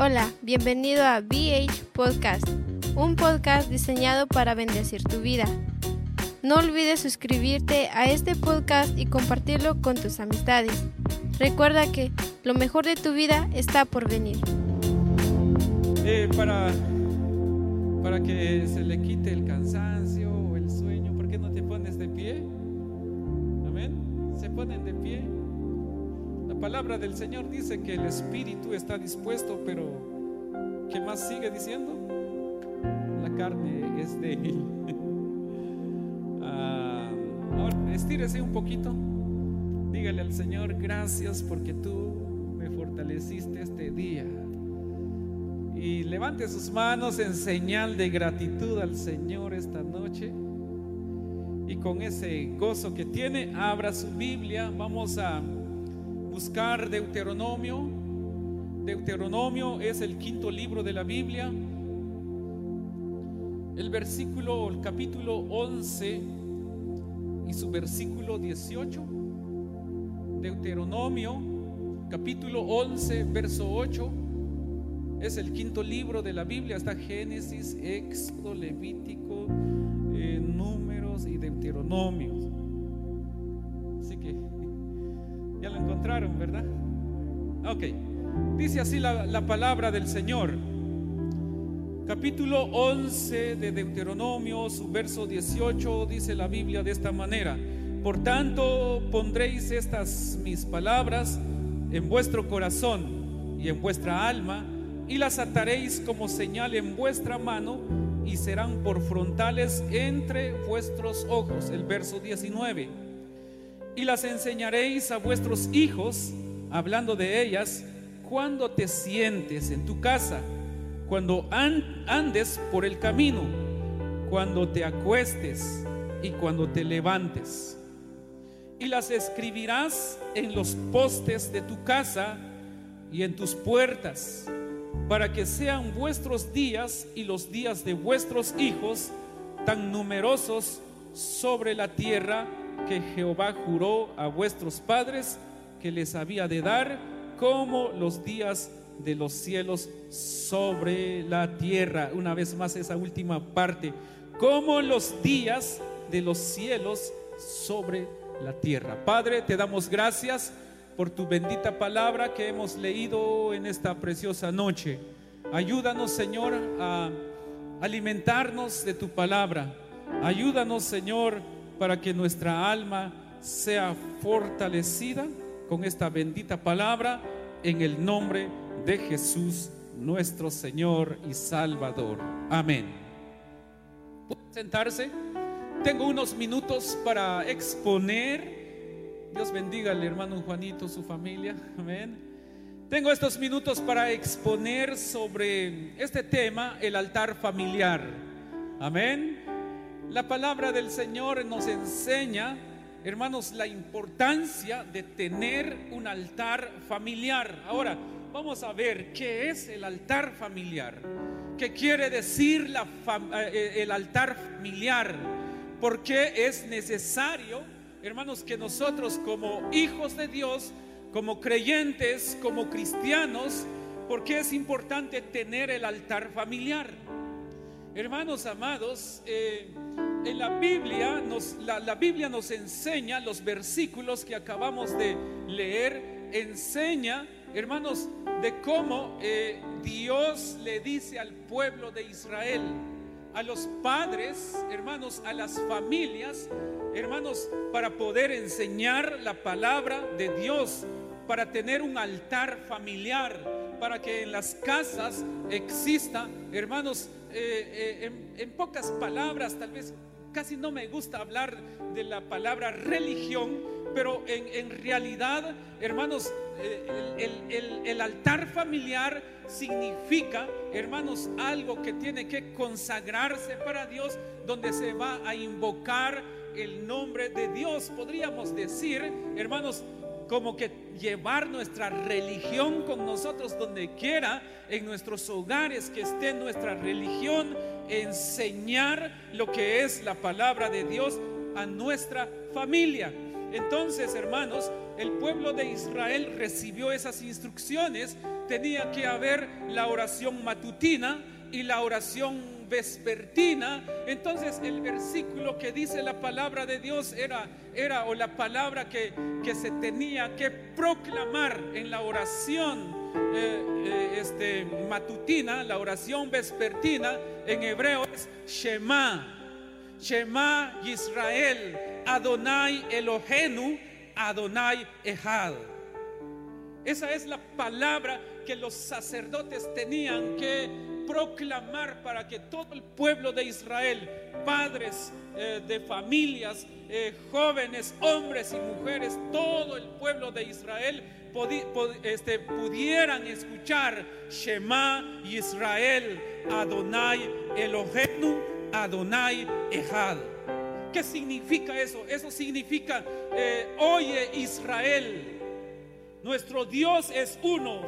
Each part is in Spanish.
Hola, bienvenido a BH Podcast, un podcast diseñado para bendecir tu vida. No olvides suscribirte a este podcast y compartirlo con tus amistades. Recuerda que lo mejor de tu vida está por venir. Eh, para, para que se le quite el cansancio o el sueño, ¿por qué no te pones de pie? Amén. Se ponen de pie. La palabra del Señor dice que el espíritu está dispuesto, pero ¿qué más sigue diciendo? La carne es débil. Ah, ahora, estírese un poquito. Dígale al Señor, gracias porque tú me fortaleciste este día. Y levante sus manos en señal de gratitud al Señor esta noche. Y con ese gozo que tiene, abra su Biblia. Vamos a buscar Deuteronomio. Deuteronomio es el quinto libro de la Biblia. El versículo, el capítulo 11 y su versículo 18. Deuteronomio, capítulo 11, verso 8. Es el quinto libro de la Biblia. Está Génesis, Éxodo, Levítico, eh, Números y Deuteronomio. Encontraron, ¿verdad? Ok. Dice así la, la palabra del Señor. Capítulo 11 de Deuteronomio, su verso 18, dice la Biblia de esta manera. Por tanto, pondréis estas mis palabras en vuestro corazón y en vuestra alma, y las ataréis como señal en vuestra mano, y serán por frontales entre vuestros ojos. El verso 19. Y las enseñaréis a vuestros hijos, hablando de ellas, cuando te sientes en tu casa, cuando andes por el camino, cuando te acuestes y cuando te levantes. Y las escribirás en los postes de tu casa y en tus puertas, para que sean vuestros días y los días de vuestros hijos tan numerosos sobre la tierra que Jehová juró a vuestros padres que les había de dar, como los días de los cielos sobre la tierra. Una vez más esa última parte, como los días de los cielos sobre la tierra. Padre, te damos gracias por tu bendita palabra que hemos leído en esta preciosa noche. Ayúdanos, Señor, a alimentarnos de tu palabra. Ayúdanos, Señor, para que nuestra alma sea fortalecida con esta bendita palabra en el nombre de Jesús, nuestro Señor y Salvador. Amén. ¿Pueden sentarse? Tengo unos minutos para exponer. Dios bendiga al hermano Juanito, su familia. Amén. Tengo estos minutos para exponer sobre este tema, el altar familiar. Amén. La palabra del Señor nos enseña, hermanos, la importancia de tener un altar familiar. Ahora, vamos a ver qué es el altar familiar. ¿Qué quiere decir la eh, el altar familiar? porque es necesario, hermanos, que nosotros como hijos de Dios, como creyentes, como cristianos, porque es importante tener el altar familiar. Hermanos amados, eh, en la Biblia nos, la, Biblia nos enseña los versículos que acabamos de leer, enseña, hermanos, de cómo eh, Dios le dice al pueblo de Israel, a los padres, hermanos, a las familias, hermanos, para poder enseñar la palabra de Dios, para tener un altar familiar, para que en las casas exista, hermanos, eh, eh, en, pocas palabras, tal vez casi no me gusta hablar de la palabra religión, pero en, realidad, hermanos, eh, el, el, altar familiar significa, hermanos, algo que tiene que consagrarse para Dios, donde se va a invocar el nombre de Dios. Podríamos decir, hermanos, como que llevar nuestra religión con nosotros donde quiera, en nuestros hogares, que esté nuestra religión, enseñar lo que es la palabra de Dios a nuestra familia. Entonces, hermanos, el pueblo de Israel recibió esas instrucciones. Tenía que haber la oración matutina y la oración vespertina. Entonces el versículo que dice la palabra de Dios era, era o la palabra que, que se tenía que proclamar en la oración eh, eh, este, matutina, la oración vespertina en hebreo es Shema. Shema Israel, Adonai Elohenu, Adonai Ehad. Esa es la palabra que los sacerdotes tenían que proclamar para que todo el pueblo de Israel, padres eh, de familias, eh, jóvenes, hombres y mujeres, todo el pueblo de Israel este, pudieran escuchar Shema Israel, Adonai Elohenu, Adonai Ejad. ¿Qué significa eso? Eso significa, eh, oye Israel, nuestro Dios es uno,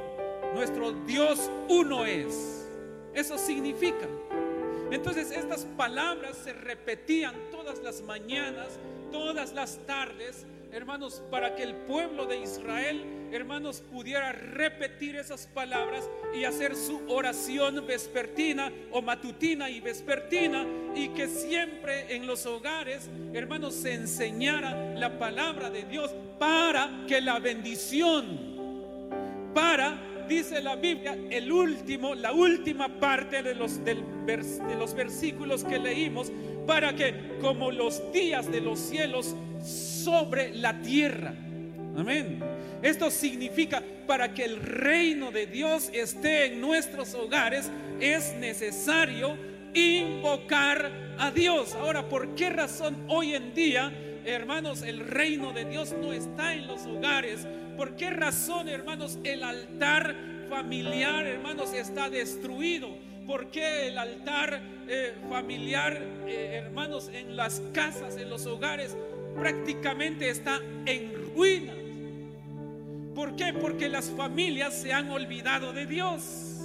nuestro Dios uno es. Eso significa. Entonces estas palabras se repetían todas las mañanas, todas las tardes, hermanos, para que el pueblo de Israel, hermanos, pudiera repetir esas palabras y hacer su oración vespertina o matutina y vespertina y que siempre en los hogares, hermanos, se enseñara la palabra de Dios para que la bendición, para dice la Biblia, el último, la última parte de los, de los versículos que leímos, para que como los días de los cielos sobre la tierra. Amén. Esto significa para que el reino de Dios esté en nuestros hogares es necesario invocar a Dios. Ahora, ¿por qué razón hoy en día, hermanos, el reino de Dios no está en los hogares? ¿Por qué razón, hermanos, el altar familiar, hermanos, está destruido? ¿Por qué el altar eh, familiar, eh, hermanos, en las casas, en los hogares, prácticamente está en ruinas? ¿Por qué? Porque las familias se han olvidado de Dios.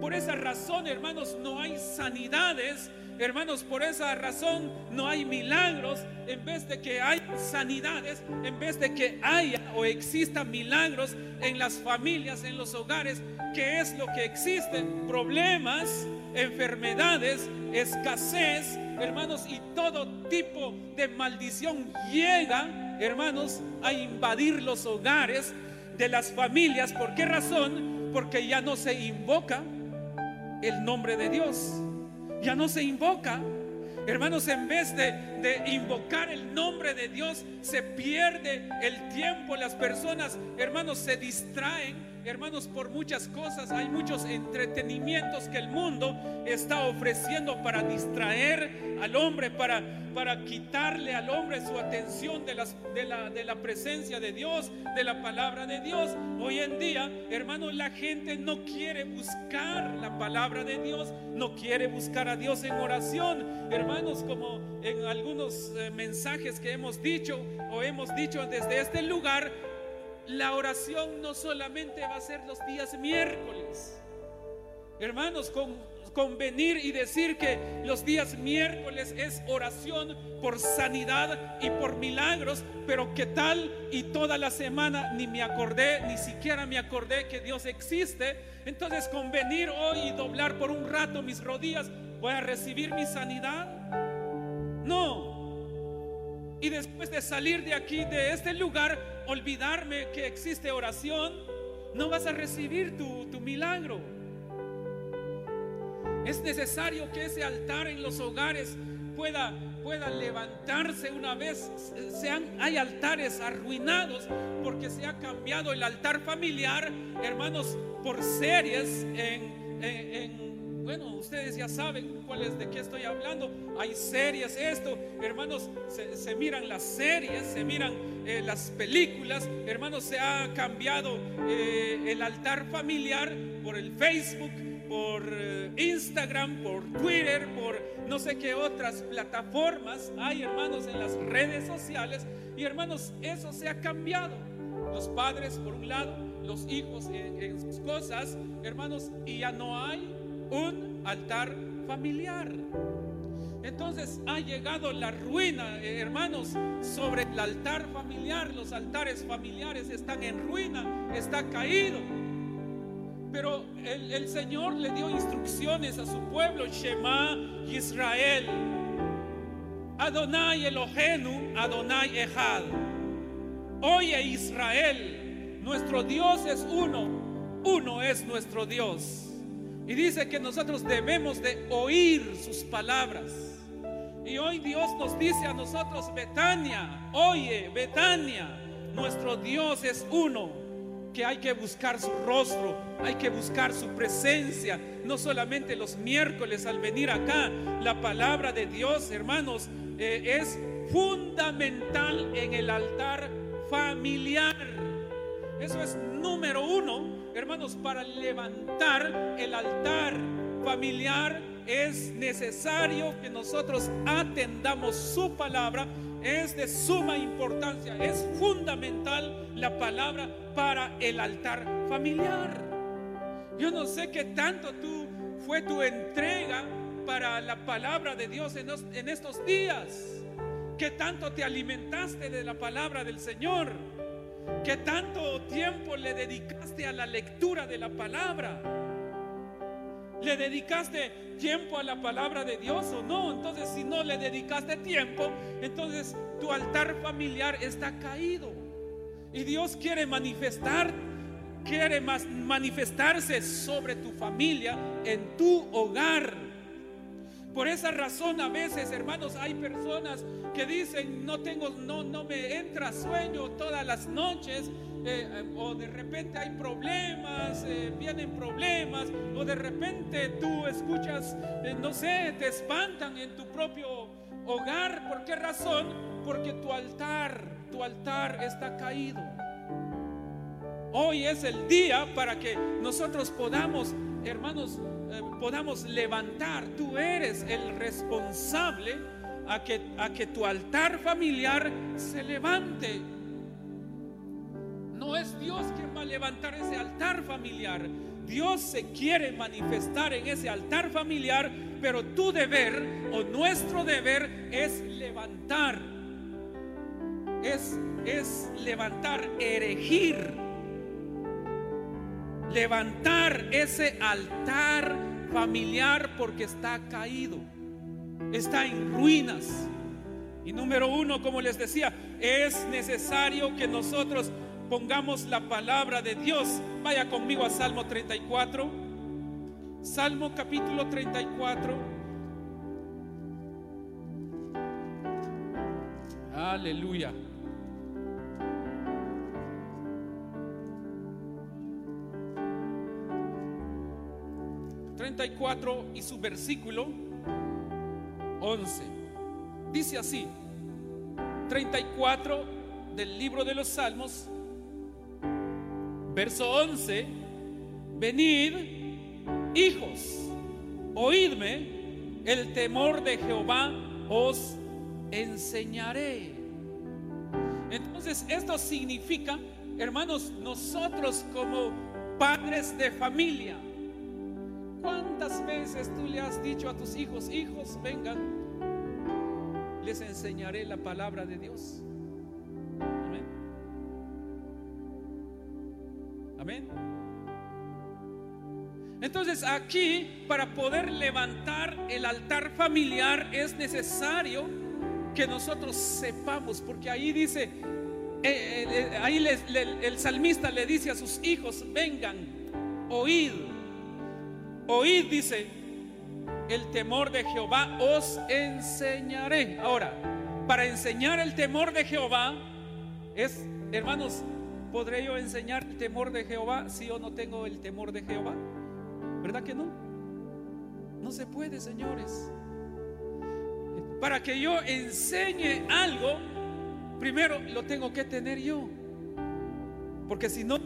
Por esa razón, hermanos, no hay sanidades Hermanos, por esa razón no hay milagros. En vez de que hay sanidades, en vez de que haya o exista milagros en las familias, en los hogares, ¿qué es lo que existe? Problemas, enfermedades, escasez, hermanos, y todo tipo de maldición llega, hermanos, a invadir los hogares de las familias. ¿Por qué razón? Porque ya no se invoca el nombre de Dios ya no se invoca. Hermanos, en vez de, invocar el nombre de Dios, se pierde el tiempo. Las personas, hermanos, se distraen hermanos, por muchas cosas. Hay muchos entretenimientos que el mundo está ofreciendo para distraer al hombre, para, para quitarle al hombre su atención de, las, de, la, de la presencia de Dios, de la palabra de Dios. Hoy en día, hermanos, la gente no quiere buscar la palabra de Dios, no quiere buscar a Dios en oración. Hermanos, como en algunos eh, mensajes que hemos dicho o hemos dicho desde este lugar, la oración no solamente va a ser los días miércoles. Hermanos, con, convenir y decir que los días miércoles es oración por sanidad y por milagros, pero que tal y toda la semana ni me acordé, ni siquiera me acordé que Dios existe. Entonces convenir hoy y doblar por un rato mis rodillas, voy a recibir mi sanidad. No. Y después de salir de aquí, de este lugar, olvidarme que existe oración, no vas a recibir tu, tu milagro. Es necesario que ese altar en los hogares pueda, pueda levantarse una vez. Sean, hay altares arruinados porque se ha cambiado el altar familiar, hermanos, por series en, bueno, ustedes ya saben cuáles de qué estoy hablando. Hay series, esto, hermanos, se, miran las series, se miran eh, las películas, hermanos, se ha cambiado eh, el altar familiar por el Facebook por eh, Instagram, por Twitter, por no sé qué otras plataformas hay, hermanos, en las redes sociales. Y hermanos, eso se ha cambiado. Los padres, por un lado, los hijos en, sus cosas, hermanos, y ya no hay un altar familiar. Entonces ha llegado la ruina, eh, hermanos, sobre el altar familiar. Los altares familiares están en ruina, está caído. Pero el, Señor le dio instrucciones a su pueblo, Shema Israel. Adonai Elohenu, Adonai Echad. Oye Israel, nuestro Dios es uno, uno es nuestro Dios. Y dice que nosotros debemos de oír sus palabras. Y hoy Dios nos dice a nosotros, Betania, oye, Betania, nuestro Dios es uno que hay que buscar su rostro, hay que buscar su presencia, no solamente los miércoles al venir acá. La palabra de Dios, hermanos, eh, es fundamental en el altar familiar. Eso es número uno, hermanos, para levantar el altar familiar es necesario que nosotros atendamos su palabra es de suma importancia, es fundamental la palabra para el altar familiar. Yo no sé qué tanto tú fue tu entrega para la palabra de Dios en, estos días. ¿Qué tanto te alimentaste de la palabra del Señor? ¿Qué tanto tiempo le dedicaste a la lectura de la palabra? ¿Le dedicaste tiempo a la palabra de Dios o no? Entonces, si no le dedicaste tiempo, entonces tu altar familiar está caído. Y Dios quiere manifestar, quiere manifestarse sobre tu familia, en tu hogar. Por esa razón a veces, hermanos, hay personas que dicen, no tengo, no, no me entra sueño todas las noches eh, eh, o de repente hay problemas, eh, vienen problemas, o de repente tú escuchas, no sé, te espantan en tu propio hogar. ¿Por qué razón? Porque tu altar, tu altar está caído. Hoy es el día para que nosotros podamos, hermanos, podamos levantar. Tú eres el responsable a que, a que tu altar familiar se levante no es Dios quien va a levantar ese altar familiar. Dios se quiere manifestar en ese altar familiar, pero tu deber o nuestro deber es levantar. Es, es levantar, erigir. Levantar ese altar familiar porque está caído. Está en ruinas. Y número uno, como les decía, es necesario que nosotros pongamos la palabra de Dios. Vaya conmigo a Salmo 34. Salmo capítulo 34. Aleluya. ...34 y su versículo 11. Dice así, 34 del libro de los Salmos, Verso 11, venid, hijos, oídme, el temor de Jehová os enseñaré. Entonces, esto significa, hermanos, nosotros como padres de familia, ¿cuántas veces tú le has dicho a tus hijos, hijos, vengan, les enseñaré la palabra de Dios? Amén. Entonces aquí, para poder levantar el altar familiar, es necesario que nosotros sepamos, porque ahí dice, eh, eh, ahí el salmista le dice a sus hijos, vengan, oíd, oíd, dice, el temor de Jehová os enseñaré. Ahora, para enseñar el temor de Jehová es, hermanos, ¿podré yo enseñar el temor de Jehová si yo no tengo el temor de Jehová? ¿Verdad que no? No se puede, señores. Para que yo enseñe algo, primero lo tengo que tener yo. Porque si no,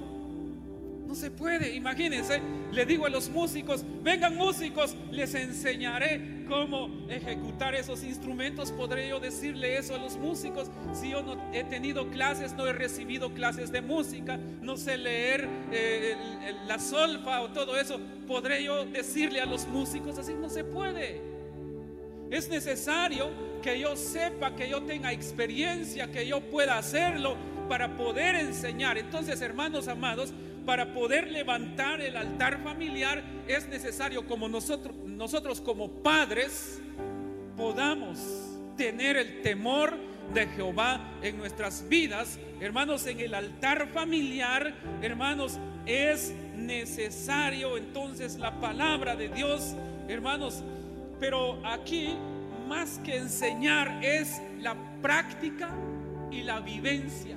se puede. Imagínense, le digo a los músicos, vengan músicos, les enseñaré cómo ejecutar esos instrumentos. Podré yo decirle eso a los músicos. Si yo no he tenido clases, no he recibido clases de música, no sé leer eh, la solfa o todo eso, podré yo decirle a los músicos así, no se puede. Es necesario que yo sepa, que yo tenga experiencia, que yo pueda hacerlo para poder enseñar. Entonces, hermanos amados, para poder levantar el altar familiar es necesario como nosotros, nosotros como padres podamos tener el temor de Jehová en nuestras vidas. Hermanos, en el altar familiar, hermanos, es necesario entonces la palabra de Dios, hermanos, pero aquí, más que enseñar, es la práctica y la vivencia.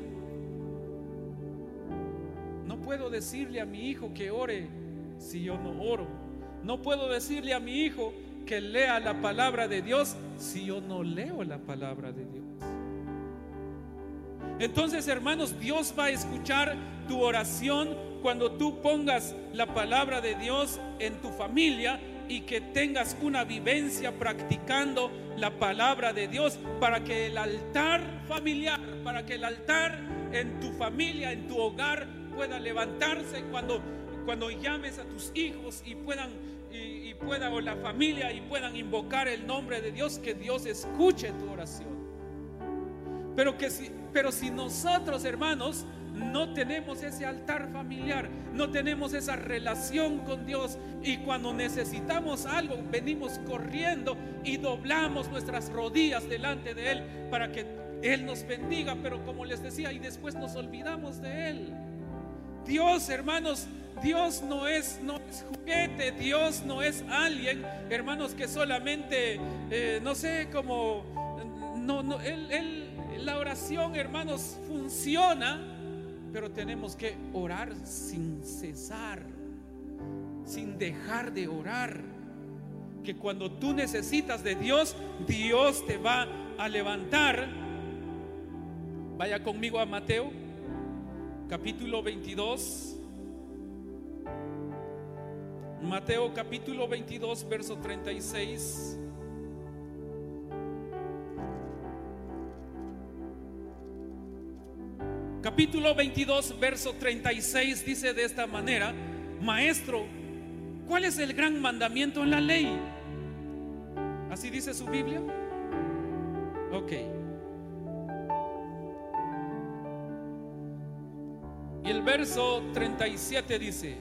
Puedo decirle a mi hijo que ore si yo no oro. No puedo decirle a mi hijo que lea la palabra de Dios si yo no leo la palabra de Dios. Entonces, hermanos, Dios va a escuchar tu oración cuando tú pongas la palabra de Dios en tu familia y que tengas una vivencia practicando la palabra de Dios para que el altar familiar, para que el altar en tu familia, en tu hogar pueda levantarse cuando cuando llames a tus hijos y puedan y, pueda o la familia y puedan invocar el nombre de Dios, que Dios escuche tu oración. Pero que si pero si nosotros, hermanos, no tenemos ese altar familiar, no tenemos esa relación con Dios y cuando necesitamos algo venimos corriendo y doblamos nuestras rodillas delante de Él para que Él nos bendiga, pero como les decía, y después nos olvidamos de Él. Dios, hermanos, Dios no es, no es juguete, Dios no es alguien, hermanos, que solamente, eh, no sé, como, no, no, él, la oración, hermanos, funciona pero tenemos que orar sin cesar, sin dejar de orar. Que cuando tú necesitas de Dios, Dios te va a levantar. Vaya conmigo a Mateo, capítulo 22. Mateo capítulo 22, verso 36. capítulo 22, verso 36 dice de esta manera, Maestro, ¿cuál es el gran mandamiento en la ley? ¿Así dice su Biblia? Ok. Y el verso 37 dice,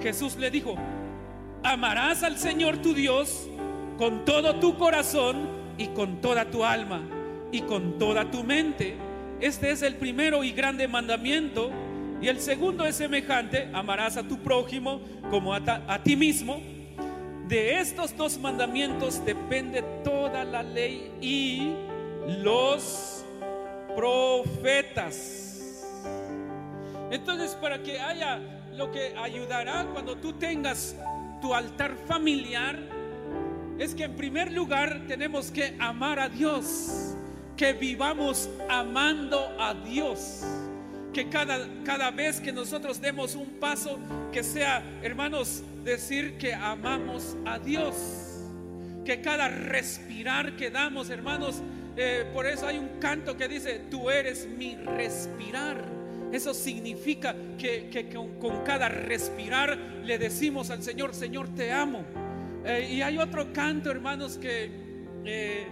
Jesús le dijo, amarás al Señor tu Dios con todo tu corazón y con toda tu alma y con toda tu mente este es el primero y grande mandamiento. Y el segundo es semejante, amarás a tu prójimo como a, ti mismo. De estos dos mandamientos depende toda la ley y los profetas. Entonces, para que haya lo que ayudará cuando tú tengas tu altar familiar, es que en primer lugar tenemos que amar a Dios que vivamos amando a Dios. Que cada, cada vez que nosotros demos un paso, que sea, hermanos, decir que amamos a Dios. Que cada respirar que damos, hermanos, eh, por eso hay un canto que dice, tú eres mi respirar. Eso significa que, con, cada respirar le decimos al Señor, Señor, te amo. Eh, y hay otro canto, hermanos, que eh,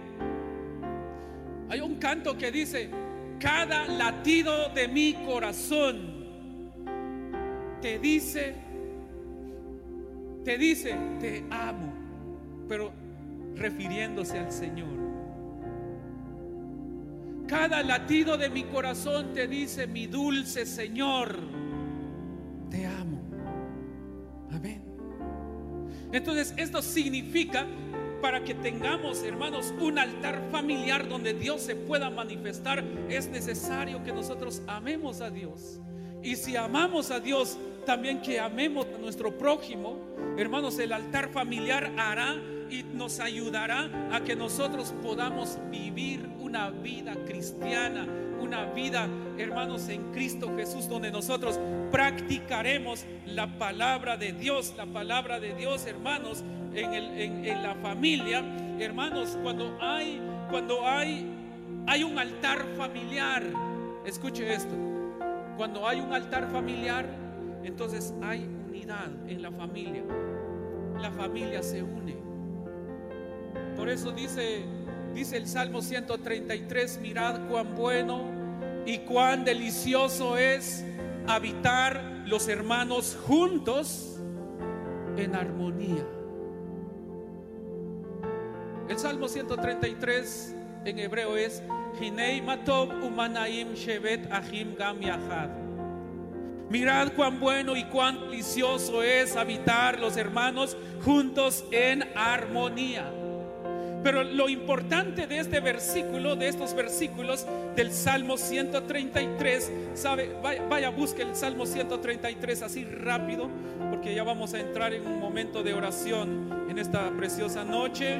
hay un canto que dice, cada latido de mi corazón te dice, te dice, te amo, pero refiriéndose al Señor. Cada latido de mi corazón te dice, mi dulce Señor, te amo. Amén. Entonces, esto significa para que tengamos, hermanos, un altar familiar donde Dios se pueda manifestar, es necesario que nosotros amemos a Dios. Y si amamos a Dios, también que amemos a nuestro prójimo. Hermanos, el altar familiar hará y nos ayudará a que nosotros podamos vivir una vida cristiana, una vida, hermanos, en Cristo Jesús, donde nosotros practicaremos la palabra de Dios, la palabra de Dios, hermanos, en, en, la familia. Hermanos, cuando hay, cuando hay, hay un altar familiar, escuche esto, cuando hay un altar familiar, entonces hay unidad en la familia. La familia se une. Por eso dice, dice el Salmo 133, mirad cuán bueno y cuán delicioso es habitar los hermanos juntos en armonía. El Salmo 133 en hebreo es Hinei Matov Umanaim Shevet Ahim Gam Yahad. Mirad cuán bueno y cuán delicioso es habitar los hermanos juntos en armonía. Pero lo importante de este versículo, de estos versículos del Salmo 133, sabe, vaya, vaya, busque el Salmo 133 así rápido, porque ya vamos a entrar en un momento de oración en esta preciosa noche.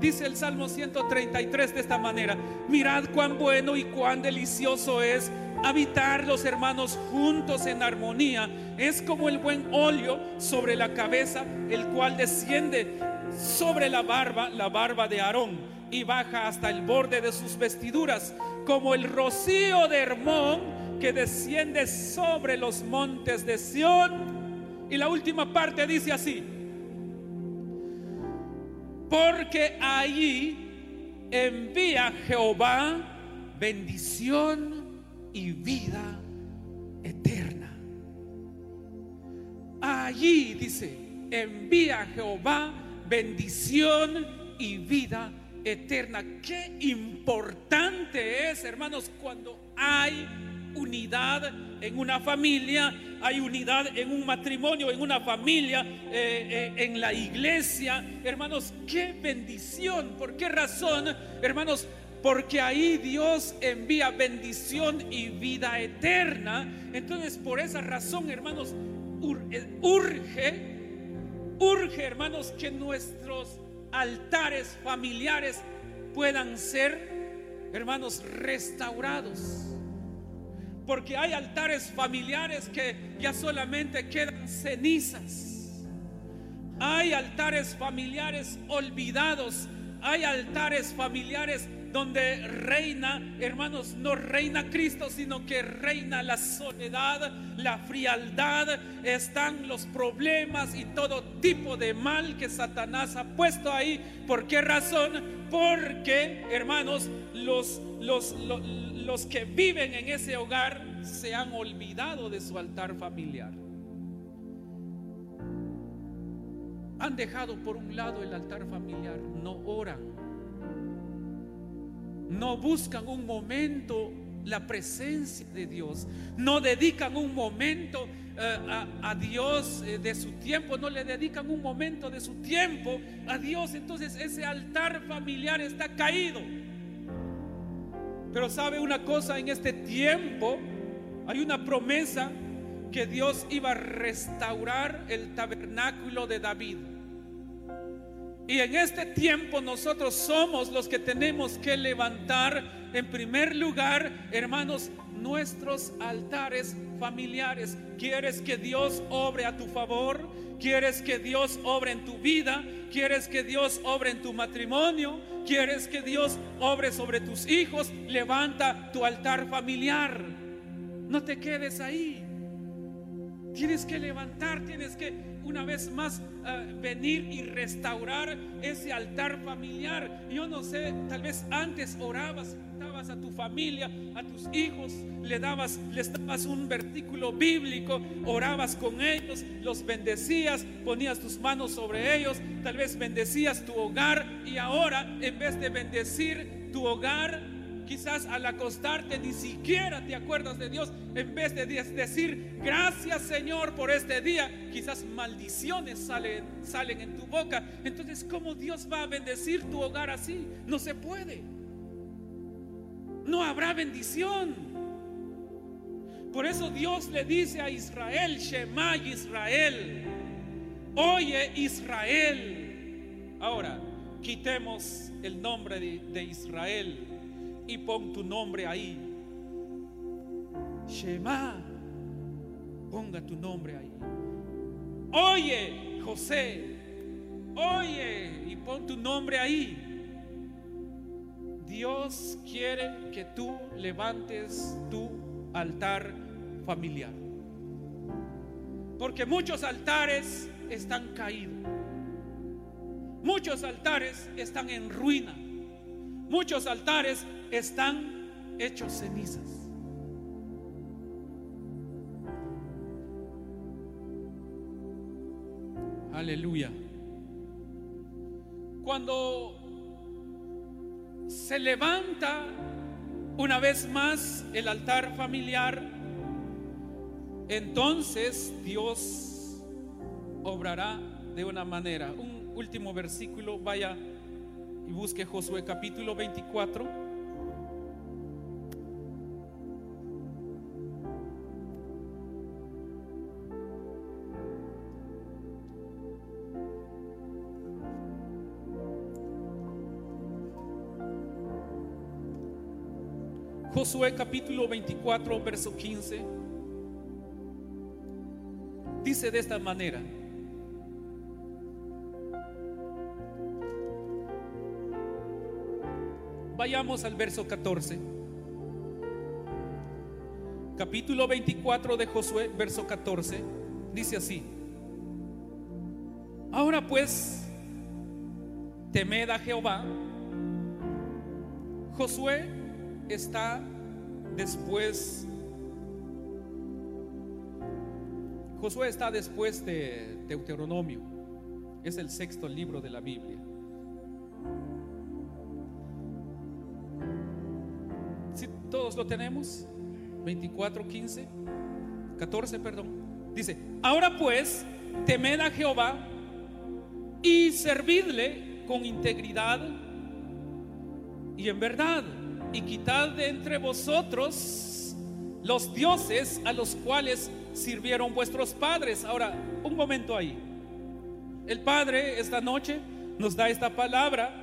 Dice el Salmo 133 de esta manera, mirad cuán bueno y cuán delicioso es habitar los hermanos juntos en armonía. Es como el buen óleo sobre la cabeza, el cual desciende sobre la barba, la barba de Aarón, y baja hasta el borde de sus vestiduras, como el rocío de Hermón que desciende sobre los montes de Sión. Y la última parte dice así, porque allí envía Jehová bendición y vida eterna. Allí dice, envía Jehová bendición y vida eterna. Qué importante es, hermanos, cuando hay unidad en una familia, hay unidad en un matrimonio, en una familia, eh, eh, en la iglesia. Hermanos, qué bendición. ¿Por qué razón, hermanos? Porque ahí Dios envía bendición y vida eterna. Entonces, por esa razón, hermanos, eh, urge Urge, hermanos, que nuestros altares familiares puedan ser, hermanos, restaurados. Porque hay altares familiares que ya solamente quedan cenizas. Hay altares familiares olvidados. Hay altares familiares donde reina, hermanos, no reina Cristo, sino que reina la soledad, la frialdad, están los problemas y todo tipo de mal que Satanás ha puesto ahí. ¿Por qué razón? Porque, hermanos, los, los, los, los que viven en ese hogar se han olvidado de su altar familiar. Han dejado por un lado el altar familiar, no oran no buscan un momento la presencia de Dios, no dedican un momento eh, a, Dios eh, de su tiempo, no le dedican un momento de su tiempo a Dios, entonces ese altar familiar está caído. Pero sabe una cosa, en este tiempo hay una promesa que Dios iba a restaurar el tabernáculo de David. Y en este tiempo nosotros somos los que tenemos que levantar en primer lugar, hermanos, nuestros altares familiares. ¿Quieres que Dios obre a tu favor? ¿Quieres que Dios obre en tu vida? ¿Quieres que Dios obre en tu matrimonio? ¿Quieres que Dios obre sobre tus hijos? Levanta tu altar familiar. No te quedes ahí. Tienes que levantar, tienes que una vez más eh, venir y restaurar ese altar familiar. Yo no sé, tal vez antes orabas, a tu familia, a tus hijos, le dabas, les dabas un versículo bíblico, orabas con ellos, los bendecías, ponías tus manos sobre ellos, tal vez bendecías tu hogar y ahora en vez de bendecir tu hogar, quizás al acostarte ni siquiera te acuerdas de Dios. En vez de decir gracias Señor por este día, quizás maldiciones salen, salen en tu boca. Entonces, ¿cómo Dios va a bendecir tu hogar así? No se puede. No habrá bendición. Por eso Dios le dice a Israel, Shema Israel, oye Israel. Ahora, quitemos el nombre de, Israel y pon tu nombre ahí. Shema, ponga tu nombre ahí. Oye, José, oye y pon tu nombre ahí. Dios quiere que tú levantes tu altar familiar. Porque muchos altares están caídos. Muchos altares están en ruina. Muchos altares están hechos cenizas. Aleluya. Cuando se levanta una vez más el altar familiar, entonces Dios obrará de una manera. Un último versículo, vaya y busque Josué capítulo 24. Josué capítulo 24, verso 15, dice de esta manera, vayamos al verso 14, capítulo 24 de Josué, verso 14, dice así, ahora pues, temed a Jehová, Josué está después, Josué está después de Deuteronomio, es el sexto libro de la Biblia. Si todos lo tenemos, 24, 15, 14, perdón. Dice, ahora pues, temed a Jehová y servidle con integridad y en verdad y quitad de entre vosotros los dioses a los cuales sirvieron vuestros padres. Ahora, un momento ahí. El Padre esta noche nos da esta palabra.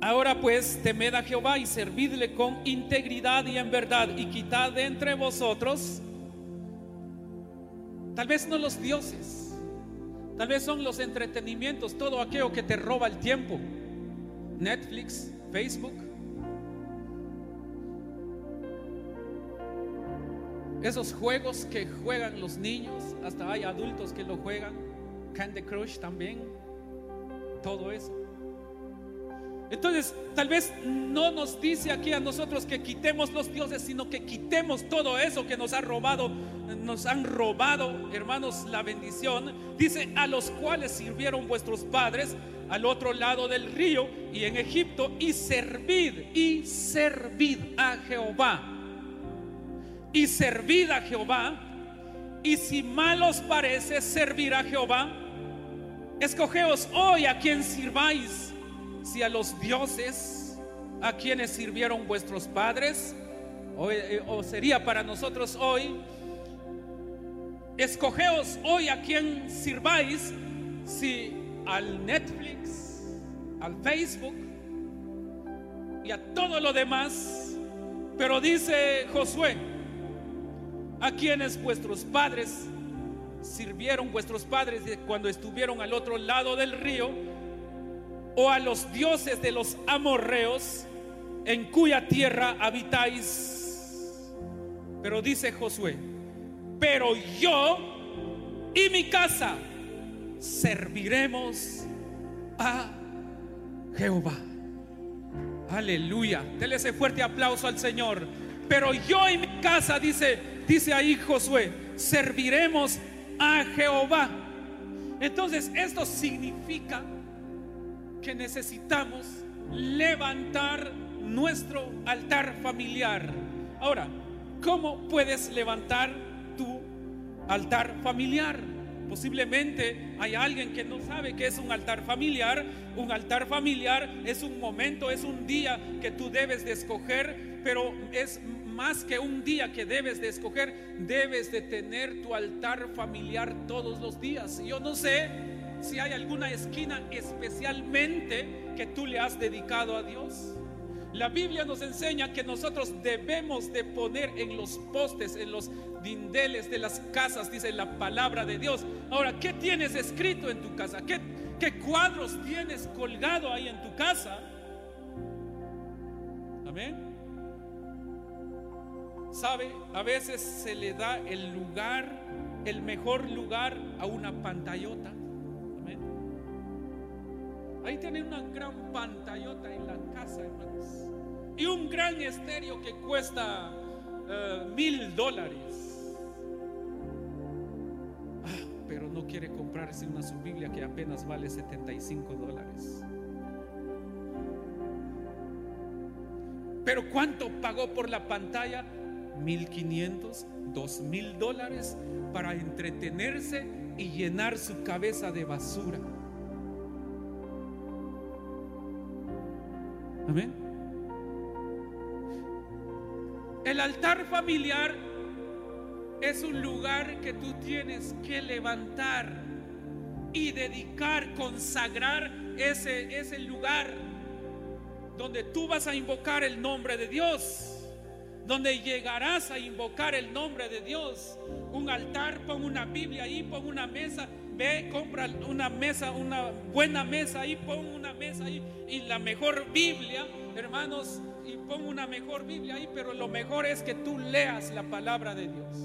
Ahora pues temed a Jehová y servidle con integridad y en verdad y quitad de entre vosotros tal vez no los dioses, tal vez son los entretenimientos, todo aquello que te roba el tiempo. Netflix, Facebook, Esos juegos que juegan los niños, hasta hay adultos que lo juegan, Candy Crush también, todo eso. Entonces, tal vez no nos dice aquí a nosotros que quitemos los dioses, sino que quitemos todo eso que nos ha robado, nos han robado, hermanos, la bendición. Dice, a los cuales sirvieron vuestros padres al otro lado del río y en Egipto, y servid, y servid a Jehová y servid a Jehová. Y si mal os parece servir a Jehová, escogeos hoy a quien sirváis, si a los dioses a quienes sirvieron vuestros padres, o, eh, o sería para nosotros hoy, escogeos hoy a quien sirváis, si al Netflix, al Facebook y a todo lo demás. Pero dice Josué, a quienes vuestros padres sirvieron vuestros padres cuando estuvieron al otro lado del río, o a los dioses de los amorreos en cuya tierra habitáis. Pero dice Josué, pero yo y mi casa serviremos a Jehová. Aleluya. Dele ese fuerte aplauso al Señor. Pero yo y mi casa, dice, Dice ahí Josué, serviremos a Jehová. Entonces, esto significa que necesitamos levantar nuestro altar familiar. Ahora, ¿cómo puedes levantar tu altar familiar? Posiblemente hay alguien que no sabe qué es un altar familiar. Un altar familiar es un momento, es un día que tú debes de escoger, pero es más que un día que debes de escoger, debes de tener tu altar familiar todos los días. Yo no sé si hay alguna esquina especialmente que tú le has dedicado a Dios. La Biblia nos enseña que nosotros debemos de poner en los postes, en los dindeles de las casas, dice la palabra de Dios. Ahora, ¿qué tienes escrito en tu casa? ¿Qué, qué cuadros tienes colgado ahí en tu casa? Amén. ¿Sabe? A veces se le da el lugar, el mejor lugar a una pantallota. Amén. Ahí tienen una gran pantallota en la casa, hermanos y un gran estéreo que cuesta eh, mil dólares. Ah, pero no quiere comprarse una su Biblia que apenas vale 75 dólares. Pero ¿cuánto pagó por la pantalla? 1500, 2000 dólares para entretenerse y llenar su cabeza de basura. Amén. El altar familiar es un lugar que tú tienes que levantar y dedicar, consagrar ese, ese lugar donde tú vas a invocar el nombre de Dios, donde llegarás a invocar el nombre de Dios. Un altar, pon una Biblia ahí, pon una mesa, ve, compra una mesa, una buena mesa ahí, pon una mesa ahí y la mejor Biblia, hermanos, y pon una mejor Biblia ahí, pero lo mejor es que tú leas la palabra de Dios.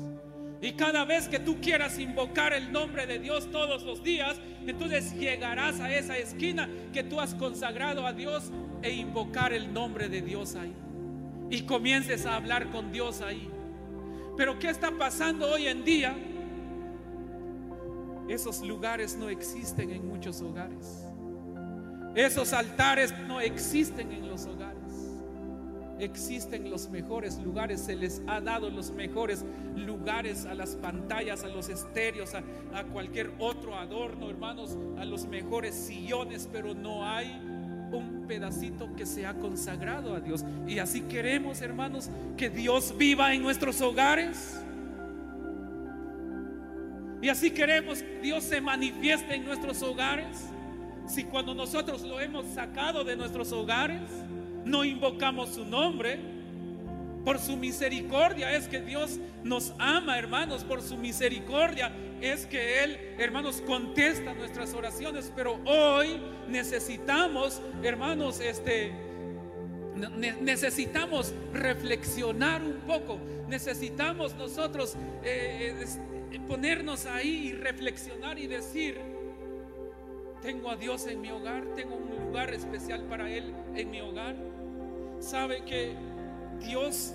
Y cada vez que tú quieras invocar el nombre de Dios todos los días, entonces llegarás a esa esquina que tú has consagrado a Dios e invocar el nombre de Dios ahí. Y comiences a hablar con Dios ahí. Pero ¿qué está pasando hoy en día? Esos lugares no existen en muchos hogares. Esos altares no existen en los hogares existen los mejores lugares, se les ha dado los mejores lugares a las pantallas, a los estéreos, a, cualquier otro adorno, hermanos, a los mejores sillones, pero no hay un pedacito que se ha consagrado a Dios. Y así queremos, hermanos, que Dios viva en nuestros hogares. Y así queremos que Dios se manifieste en nuestros hogares. Si cuando nosotros lo hemos sacado de nuestros hogares, no invocamos su nombre. Por su misericordia es que Dios nos ama, hermanos. Por su misericordia es que Él, hermanos, contesta nuestras oraciones. Pero hoy necesitamos, hermanos, este, necesitamos reflexionar un poco. Necesitamos nosotros eh, ponernos ahí y reflexionar y decir, tengo a Dios en mi hogar, tengo un lugar especial para Él en mi hogar sabe que Dios,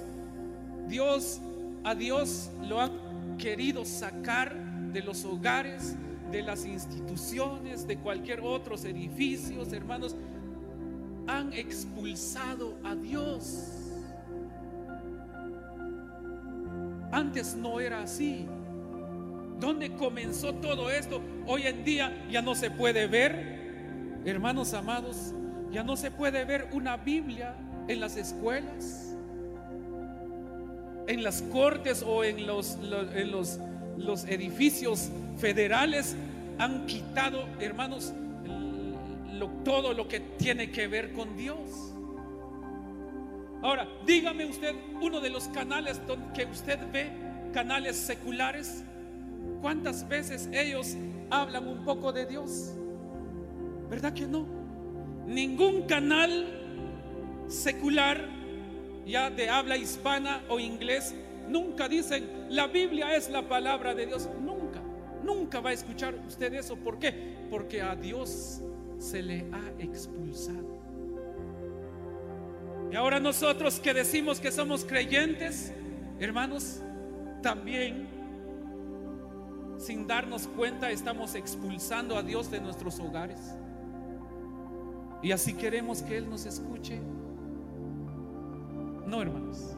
Dios, a Dios lo han querido sacar de los hogares, de las instituciones, de cualquier otros edificios, hermanos, han expulsado a Dios. Antes no era así. ¿Dónde comenzó todo esto? Hoy en día ya no se puede ver, hermanos amados, ya no se puede ver una Biblia en las escuelas, en las cortes o en los, en los, los edificios federales han quitado, hermanos, todo lo que tiene que ver con Dios. Ahora, dígame usted, uno de los canales que usted ve, canales seculares, ¿cuántas veces ellos hablan un poco de Dios? ¿Verdad que no? Ningún canal secular, ya de habla hispana o inglés, nunca dicen, la Biblia es la palabra de Dios. Nunca, nunca va a escuchar usted eso. ¿Por qué? Porque a Dios se le ha expulsado. Y ahora nosotros que decimos que somos creyentes, hermanos, también sin darnos cuenta estamos expulsando a Dios de nuestros hogares. Y así queremos que Él nos escuche. No, hermanos.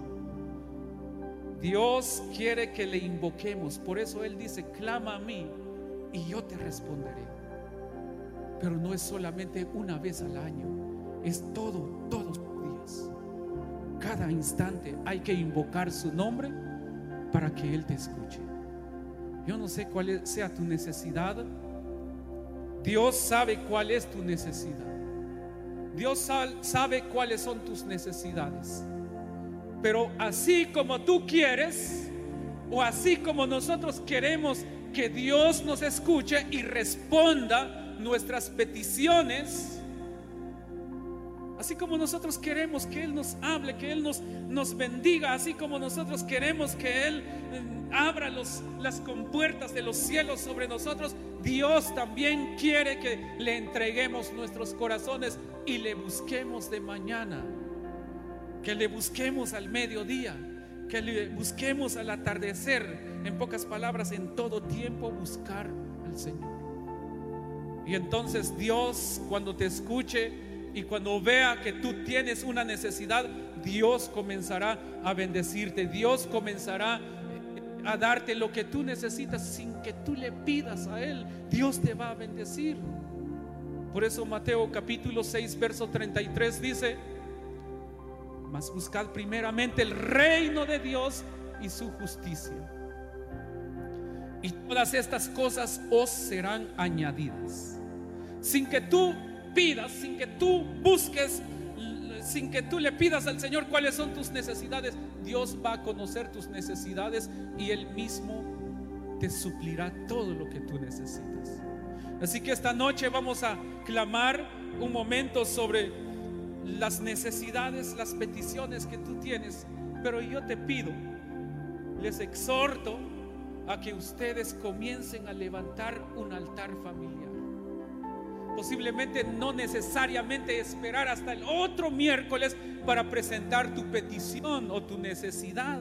Dios quiere que le invoquemos. Por eso Él dice, clama a mí y yo te responderé. Pero no es solamente una vez al año, es todo, todos los días. Cada instante hay que invocar su nombre para que Él te escuche. Yo no sé cuál sea tu necesidad. Dios sabe cuál es tu necesidad. Dios sabe cuáles son tus necesidades. Pero así como tú quieres, o así como nosotros queremos que Dios nos escuche y responda nuestras peticiones, así como nosotros queremos que Él nos hable, que Él nos, nos bendiga, así como nosotros queremos que Él eh, abra las compuertas de los cielos sobre nosotros, Dios también quiere que le entreguemos nuestros corazones y le busquemos de mañana que le busquemos al mediodía, que le busquemos al atardecer, en pocas palabras, en todo tiempo buscar al Señor. Y entonces Dios cuando te escuche y cuando vea que tú tienes una necesidad, Dios comenzará a bendecirte, Dios comenzará a darte lo que tú necesitas sin que tú le pidas a Él. Dios te va a bendecir. Por eso Mateo capítulo 6, verso 33 dice, buscad primeramente el reino de Dios y su justicia. Y todas estas cosas os serán añadidas. Sin que tú pidas, sin que tú busques, sin que tú le pidas al Señor cuáles son tus necesidades, Dios va a conocer tus necesidades y Él mismo te suplirá todo lo que tú necesitas. Así que esta noche vamos a clamar un momento sobre las necesidades, las peticiones que tú tienes. Pero yo te pido, les exhorto a que ustedes comiencen a levantar un altar familiar. Posiblemente no necesariamente esperar hasta el otro miércoles para presentar tu petición o tu necesidad,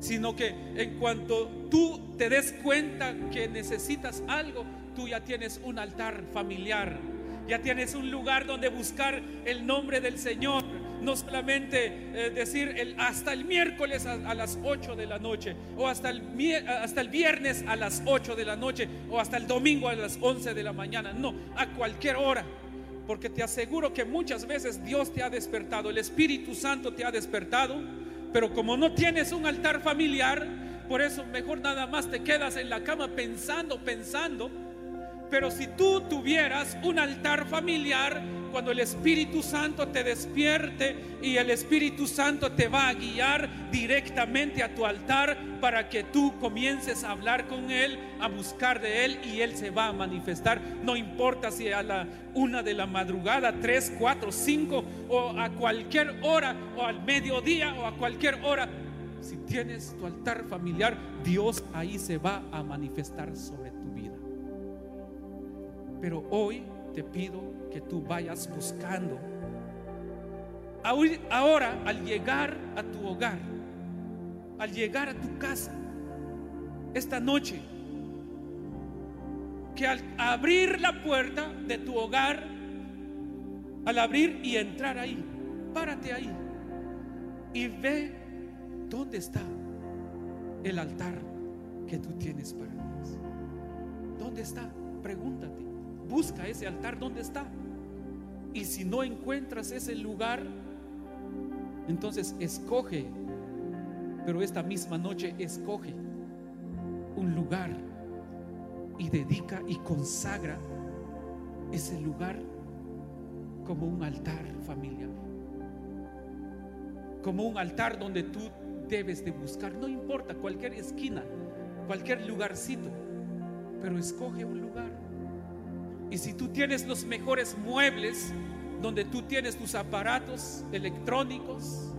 sino que en cuanto tú te des cuenta que necesitas algo, tú ya tienes un altar familiar ya tienes un lugar donde buscar el nombre del Señor. No solamente eh, decir el, hasta el miércoles a, las 8 de la noche, o hasta el, hasta el viernes a las 8 de la noche, o hasta el domingo a las 11 de la mañana. No, a cualquier hora. Porque te aseguro que muchas veces Dios te ha despertado, el Espíritu Santo te ha despertado, pero como no tienes un altar familiar, por eso mejor nada más te quedas en la cama pensando, pensando pero si tú tuvieras un altar familiar, cuando el Espíritu Santo te despierte y el Espíritu Santo te va a guiar directamente a tu altar para que tú comiences a hablar con Él, a buscar de Él y Él se va a manifestar. No importa si a la una de la madrugada, tres, cuatro, cinco o a cualquier hora o al mediodía o a cualquier hora. Si tienes tu altar familiar, Dios ahí se va a manifestar sobre vida. Pero hoy te pido que tú vayas buscando. Ahora, al llegar a tu hogar, al llegar a tu casa, esta noche, que al abrir la puerta de tu hogar, al abrir y entrar ahí, párate ahí y ve dónde está el altar que tú tienes para Dios. ¿Dónde está? Pregúntate busca ese altar donde está. Y si no encuentras ese lugar, entonces escoge, pero esta misma noche escoge un lugar y dedica y consagra ese lugar como un altar familiar. Como un altar donde tú debes de buscar, no importa cualquier esquina, cualquier lugarcito, pero escoge un lugar. Y si tú tienes los mejores muebles, donde tú tienes tus aparatos electrónicos,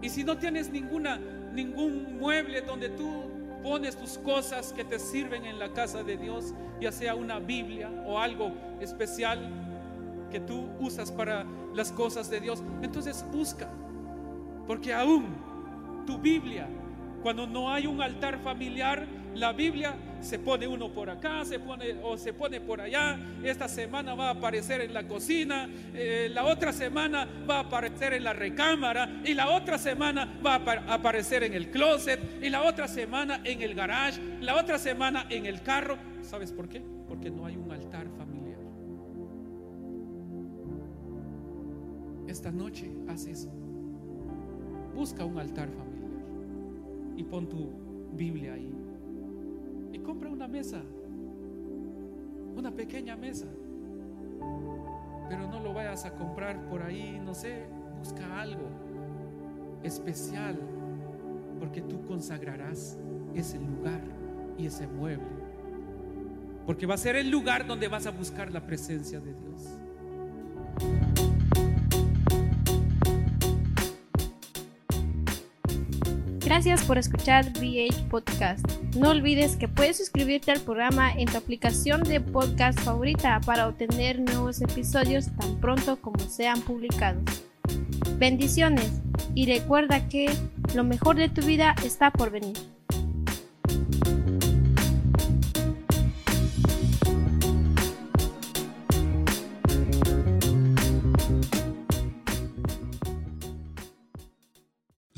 y si no tienes ninguna, ningún mueble donde tú pones tus cosas que te sirven en la casa de Dios, ya sea una Biblia o algo especial que tú usas para las cosas de Dios, entonces busca, porque aún tu Biblia Cuando no hay un altar familiar, la Biblia se pone uno por acá, se pone o se pone por allá. Esta semana va a aparecer en la cocina, eh, la otra semana va a aparecer en la recámara y la otra semana va a aparecer en el closet y la otra semana en el garage, la otra semana en el carro. ¿Sabes por qué? Porque no hay un altar familiar. Esta noche haz eso. Busca un altar familiar y pon tu Biblia ahí. Y compra una mesa, una pequeña mesa. Pero no lo vayas a comprar por ahí, no sé, busca algo especial, porque tú consagrarás ese lugar y ese mueble. Porque va a ser el lugar donde vas a buscar la presencia de Dios. Gracias por escuchar VH Podcast. No olvides que puedes suscribirte al programa en tu aplicación de podcast favorita para obtener nuevos episodios tan pronto como sean publicados. Bendiciones y recuerda que lo mejor de tu vida está por venir.